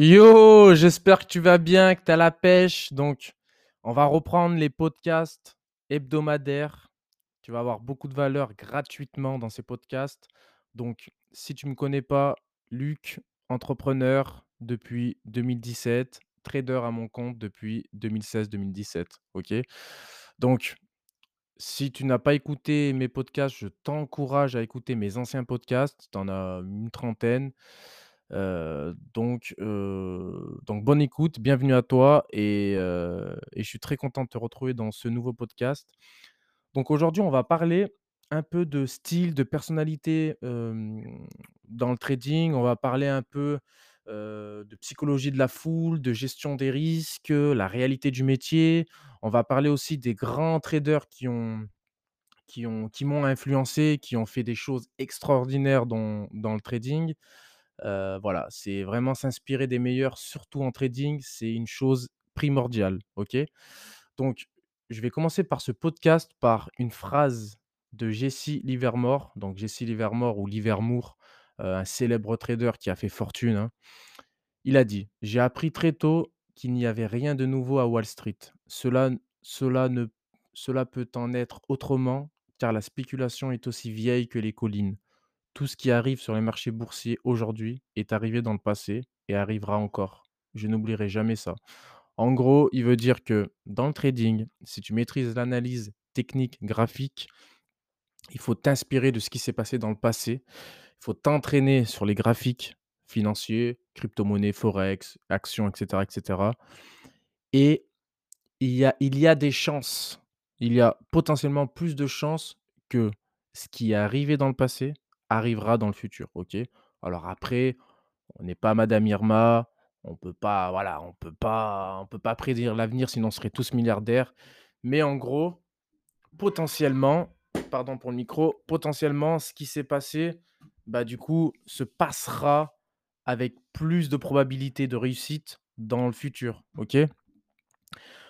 Yo, j'espère que tu vas bien, que tu as la pêche. Donc, on va reprendre les podcasts hebdomadaires. Tu vas avoir beaucoup de valeur gratuitement dans ces podcasts. Donc, si tu ne me connais pas, Luc, entrepreneur depuis 2017, trader à mon compte depuis 2016-2017. OK? Donc, si tu n'as pas écouté mes podcasts, je t'encourage à écouter mes anciens podcasts. Tu as une trentaine. Heu, donc heu, donc bonne écoute, bienvenue à toi et heu et je suis très content de te retrouver dans ce nouveau podcast. Donc aujourd'hui, on va parler un peu de style, de personnalité, dans le trading. On va parler un peu, de psychologie de la foule, de gestion des risques, la réalité du métier. On va parler aussi des grands traders qui ont qui qui m'ont influencé, qui ont fait des choses extraordinaires dans dans le trading. Heu, voilà, c'est vraiment s'inspirer des meilleurs, surtout en trading, c'est une chose primordiale, OK? Donc, je vais commencer par ce podcast par une phrase de Jesse Livermore. Donc Jesse Livermore ou Livermore, heu, un célèbre trader qui a fait fortune, hein. Il a dit: «J'ai appris très tôt qu'il n'y avait rien de nouveau à Wall Street. Cela cela ne cela peut en être autrement, car la spéculation est aussi vieille que les collines. Tout ce qui arrive sur les marchés boursiers aujourd'hui est arrivé dans le passé et arrivera encore. Je n'oublierai jamais ça. En gros, il veut dire que dans le trading, si tu maîtrises l'analyse technique, graphique, il faut t'inspirer de ce qui s'est passé dans le passé. Il faut t'entraîner sur les graphiques financiers, crypto-monnaies, forex, actions, etc., etc. Et il y a, il y a des chances, il y a potentiellement plus de chances que ce qui est arrivé dans le passé arrivera dans le futur, OK? Alors après, on n'est pas Madame Irma, on peut pas, voilà, on peut pas on peut pas prédire l'avenir, sinon on serait tous milliardaires. Mais en gros, potentiellement, pardon pour le micro, potentiellement, ce qui s'est passé, bah, du coup, se passera avec plus de probabilité de réussite dans le futur, OK?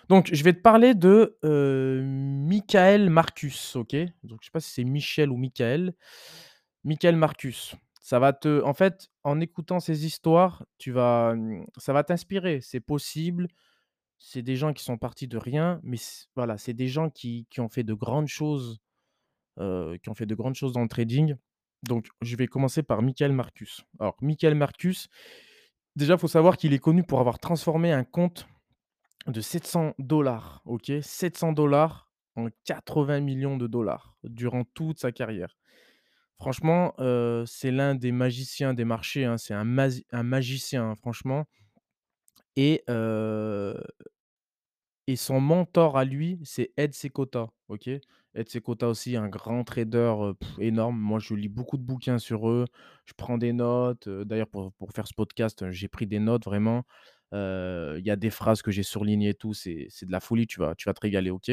Donc, je vais te parler de, heu, Michael Marcus, OK? Donc, je sais pas si c'est Michel ou Michael. Michael Marcus. Ça va te en fait, en écoutant ces histoires, tu vas, mmh, ça va t'inspirer. C'est possible, c'est des gens qui sont partis de rien, mais voilà, c'est des gens qui qui ont fait de grandes choses, heu, qui ont fait de grandes choses dans le trading. Donc, je vais commencer par Michael Marcus. Alors, Michael Marcus, déjà, il faut savoir qu'il est connu pour avoir transformé un compte de 700 dollars, OK? 700 dollars en 80 millions de dollars durant toute sa carrière. Franchement, heu, c'est l'un des magiciens des marchés, hein, c'est un magicien, hein, franchement et son mentor à lui, c'est Ed Seykota, OK? Ed Seykota aussi, un grand trader, énorme. Moi, je lis beaucoup de bouquins sur eux, je prends des notes, d'ailleurs pour faire ce podcast, j'ai pris des notes vraiment. Il y a des phrases que j'ai surlignées et tout, c'est c'est de la folie, tu vas tu vas te régaler, OK?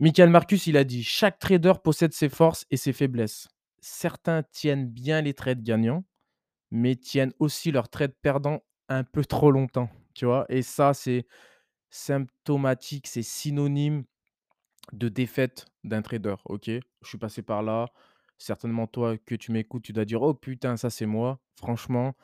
Michael Marcus, il a dit: «Chaque trader possède ses forces et ses faiblesses. Certains tiennent bien les trades gagnants, mais tiennent aussi leurs trades perdants un peu trop longtemps», tu vois? Et ça, c'est symptomatique, c'est synonyme de défaite d'un trader, OK? Je suis passé par là. Certainement, toi, que tu m'écoutes, tu dois dire: «Oh putain, ça, c'est moi». Franchement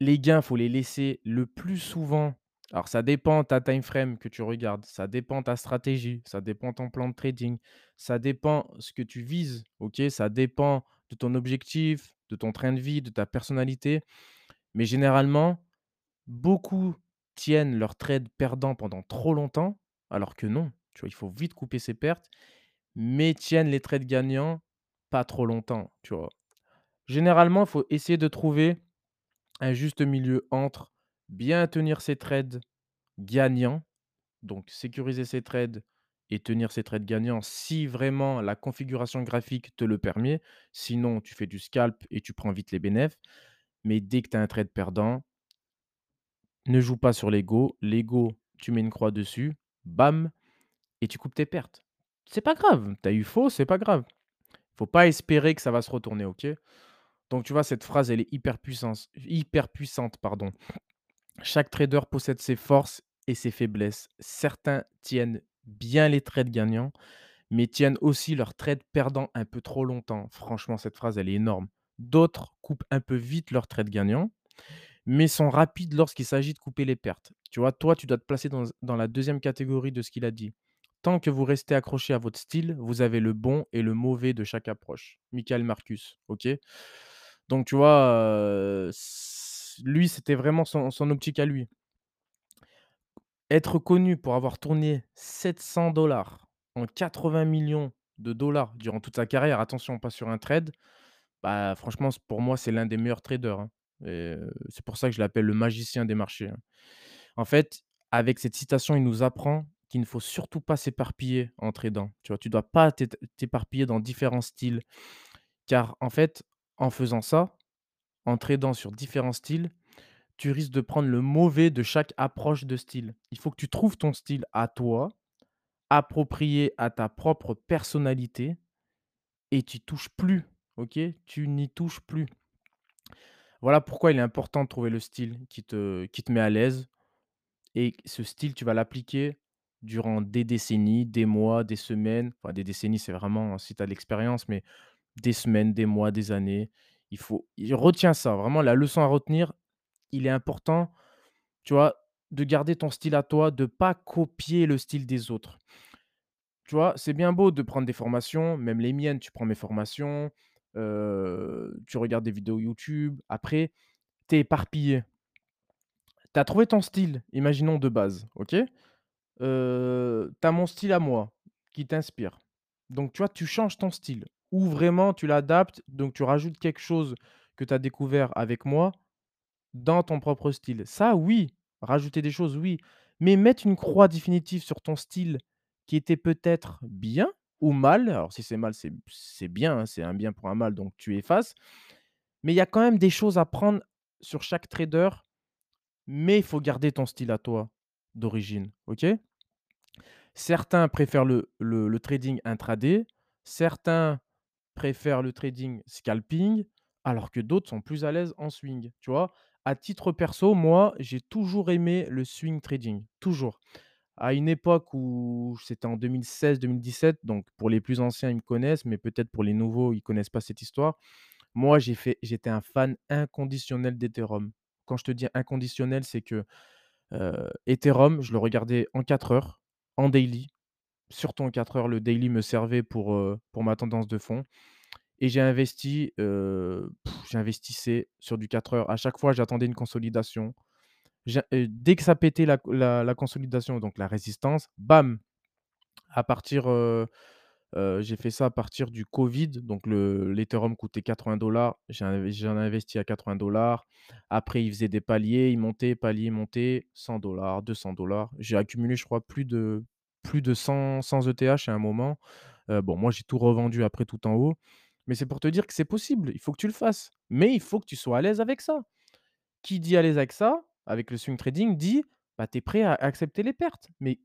les gains, faut les laisser le plus souvent alors ça dépend ta time frame que tu regardes, ça dépend ta stratégie, ça dépend ton plan de trading, ça dépend ce que tu vises, OK? Ça dépend de ton objectif, de ton train de vie, de ta personnalité. Mais généralement, beaucoup tiennent leur trade perdant pendant trop longtemps, alors que non, tu vois? Il faut vite couper ses pertes, mais tiennent les trades gagnants pas trop longtemps, tu vois? Généralement, il faut essayer de trouver un juste milieu entre bien tenir ses trades gagnants, donc sécuriser ses trades et tenir ses trades gagnants si vraiment la configuration graphique te le permet. Sinon, tu fais du scalp et tu prends vite les bénéfices. Mais dès que tu as un trade perdant, ne joue pas sur l'ego. L'ego, tu mets une croix dessus, bam, et tu coupes tes pertes. C'est pas grave, tu as eu faux, c'est pas grave. Faut pas espérer que ça va se retourner, OK? Donc tu vois, cette phrase, elle est hyper puissance hyper puissante, pardon. Chaque trader possède ses forces et ses faiblesses. Certains tiennent bien les trades gagnants, mais tiennent aussi leurs trades perdants un peu trop longtemps. Franchement, cette phrase, elle est énorme. D'autres coupent un peu vite leurs trades gagnants, mais sont rapides lorsqu'il s'agit de couper les pertes. Tu vois? Toi, tu dois te placer dans dans la deuxième catégorie de ce qu'il a dit. Tant que vous restez accroché à votre style, vous avez le bon et le mauvais de chaque approche. Michael Marcus, OK? Donc tu vois, heu, s lui, c'était vraiment son son optique à lui. Être connu pour avoir tourné 700 en 80 millions de dollars durant toute sa carrière, attention, pas sur un trade, bah, franchement, pour moi, c'est l'un des meilleurs traders, hein c'est pour ça que je l'appelle le magicien des marchés, hein. En fait, avec cette citation, il nous apprend qu'il ne faut surtout pas s'éparpiller en tradant, tu vois? Tu dois pas t'éparpiller dans différents styles, car en fait, en faisant ça, en tradant sur différents styles, tu risques de prendre le mauvais de chaque approche de style. Il faut que tu trouves ton style à toi, approprié à ta propre personnalité et tu touches plus, OK? Tu n'y touches plus. Voilà pourquoi il est important de trouver le style qui te qui te met à l'aise et ce style, tu vas l'appliquer durant des décennies, des mois, des semaines. Enfin, des décennies, c'est vraiment si tu as l'expérience, mais des semaines, des mois, des années. Il faut il retiens ça, vraiment la leçon à retenir, il est important, tu vois, de garder ton style à toi, de pas copier le style des autres. Tu vois, c'est bien beau de prendre des formations, même les miennes, tu prends mes formations, tu regardes des vidéos YouTube. Après, tu es éparpillé. Tu as trouvé ton style, imaginons de base, OK? Heu, tu as mon style à moi qui t'inspire. Donc tu vois, tu changes ton style ou vraiment tu l'adaptes, donc tu rajoutes quelque chose que tu as découvert avec moi dans ton propre style. Ça oui, rajouter des choses, oui, mais mettre une croix définitive sur ton style qui était peut-être bien ou mal, alors si c'est mal, c'est bien, hein, c'est un bien pour un mal, donc tu effaces, mais il y a quand même des choses à prendre sur chaque trader, mais il faut garder ton style à toi d'origine, OK? Certains préfèrent le le le trading intraday, certains préfèrent le trading scalping, alors que d'autres sont plus à l'aise en swing, tu vois? À titre perso, moi, j'ai toujours aimé le swing trading, toujours. À une époque où c'était en 2016-2017, donc pour les plus anciens, ils me connaissent, mais peut-être pour les nouveaux, ils connaissent pas cette histoire. Moi, j'ai fait j'étais un fan inconditionnel d'Ethereum. Quand je te dis inconditionnel, c'est que, heu, Ethereum, je le regardais en 4 heures, en daily, surtout en 4 heures. Le daily me servait pour, heu, pour ma tendance de fond et j'ai investi, j'investissais sur du 4 heures. À chaque fois, j'attendais une consolidation. Dès que ça pétait la la consolidation, donc la résistance, bam! À partir, j'ai fait ça à partir du covid, donc le l'Ethereum coûtait 80 J'ai inv j'en ai investi à 80 Après, il faisait des paliers, il montait, palier, montait, 100 200 J'ai accumulé, je crois, plus de plus de 100 100 ETH à un moment. Bon, moi, j'ai tout revendu après tout en haut, mais c'est pour te dire que c'est possible. Il faut que tu le fasses, mais il faut que tu sois à l'aise avec ça. Qui dit à l'aise avec ça, avec le swing trading, dit, bah, tu es prêt à accepter les pertes. Mais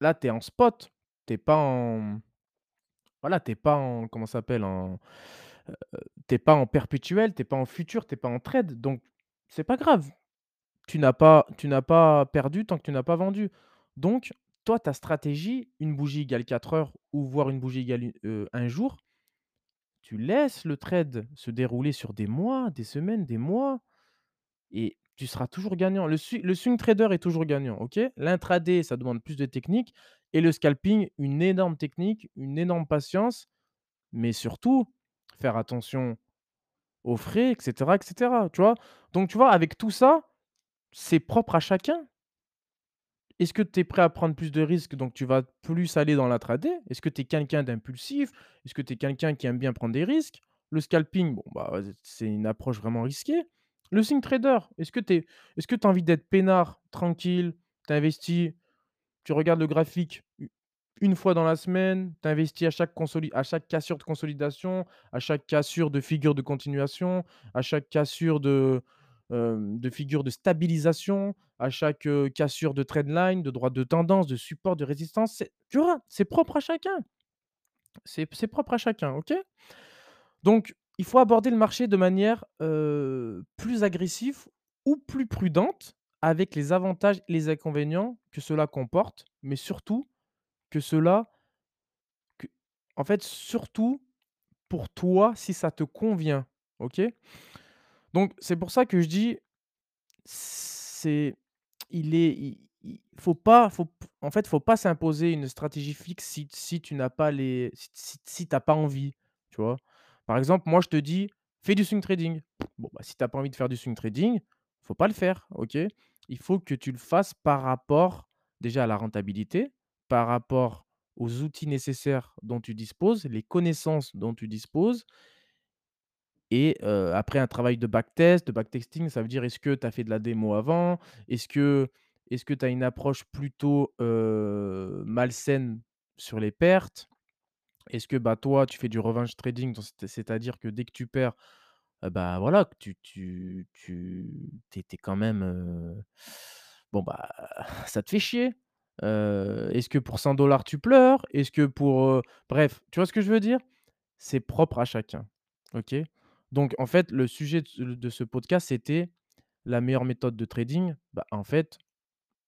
là, tu es en spot, tu pas en voilà, tu pas en comment ça s'appelle? En, heu, tu es pas en perpétuel, tu es pas en futur, tu es pas en trade, donc c'est pas grave. Tu n'as pas tu n'as pas perdu tant que tu n'as pas vendu. Donc toi, ta stratégie, une bougie égale 4 heures ou voire une bougie égale u heu, 1 jour, tu laisses le trade se dérouler sur des mois, des semaines, des mois et tu seras toujours gagnant. Le swi le swing trader est toujours gagnant, OK? L'intraday, ça demande plus de technique et le scalping, une énorme technique, une énorme patience, mais surtout faire attention aux frais et cetera et cetera, tu? Donc tu vois, avec tout ça, c'est propre à chacun. Est-ce que tu es prêt à prendre plus de risques, donc tu vas plus aller dans l'intraday? Est-ce que tu es quelqu'un d'impulsif? Est-ce que tu es quelqu'un qui aime bien prendre des risques? Le scalping, bon, bah, c'est une approche vraiment risquée. Le swing trader, est-ce que tu as envie d'être peinard, tranquille, tu investis, tu regardes le graphique une fois dans la semaine, tu investis à chaque cassure de consolidation, à chaque cassure de figure de continuation, à chaque cassure de, de figure de stabilisation, à chaque, cassure de trendline, de droite de tendance, de support, de résistance, tu vois? C'est propre à chacun. C'est propre à chacun, OK? Donc il faut aborder le marché de manière, plus agressive ou plus prudente avec les avantages et les inconvénients que cela comporte, mais surtout que cela en fait, surtout pour toi si ça te convient, OK? Donc c'est pour ça que je dis c'est il est il faut pas faut en fait, faut pas s'imposer une stratégie fixe si si tu n'as pas les si si si tu as pas envie, tu vois? Par exemple, moi, je te dis: «Fais du swing trading». Bon, bah, si tu as pas envie de faire du swing trading, faut pas le faire, OK? Il faut que tu le fasses par rapport, déjà à la rentabilité, par rapport aux outils nécessaires dont tu disposes, les connaissances dont tu disposes et après un travail de backtest, de backtesting, ça veut dire est-ce que tu as fait de la démo avant? Est-ce que est-ce que tu as une approche plutôt, malsaine sur les pertes? Est-ce que, bah, toi, tu fais du revenge trading, c'est-à-dire que dès que tu perds, bah, voilà, tu tu tu es quand même, bon, bah, ça te fait chier? Est-ce que pour 100 tu pleures? Est-ce que pour, bref, tu vois ce que je veux dire? C'est propre à chacun, OK? Donc en fait, le sujet de ce podcast, c'était la meilleure méthode de trading. Bah, en fait,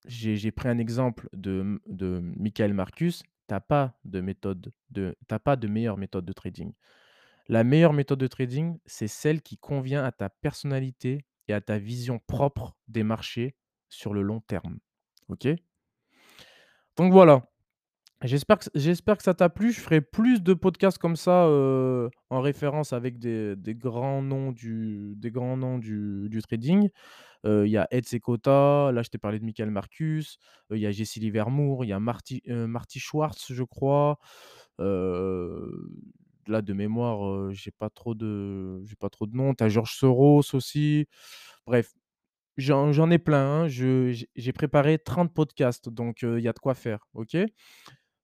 j'ai pris un exemple de Michael Marcus. Tu as pas de méthode de pas de meilleure méthode de trading. La meilleure méthode de trading, c'est celle qui convient à ta personnalité et à ta vision propre des marchés sur le long terme, OK? Donc voilà. J'espère que j'espère que ça t'a plu. Je ferai plus de podcasts comme ça, heu, en référence avec des des grands noms du des grands noms du du trading. Heu, il y a Ed Seykota, là je t'ai parlé de Michael Marcus, heu, il y a Jesse Livermore, il y a Marty, Marty Schwartz, je crois. Là de mémoire, j'ai pas trop de pas trop de noms. Tu as George Soros aussi. Bref, j'en j'en ai plein, hein. Je j'ai préparé 30 podcasts, donc il y a de quoi faire, OK?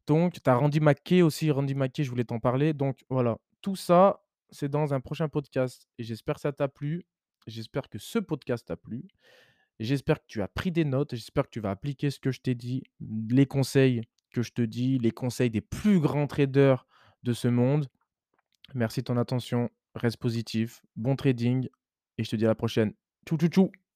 Donc, tu as Randy McKay aussi, Randy McKay, je voulais t'en parler. Donc voilà, tout ça, c'est dans un prochain podcast et j'espère que ça t'a plu. J'espère que ce podcast t'a plu. J'espère que tu as pris des notes. J'espère que tu vas appliquer ce que je t'ai dit, les conseils que je te dis, les conseils des plus grands traders de ce monde. Merci de ton attention. Reste positif, bon trading et je te dis à la prochaine. Tchou tchou tchou.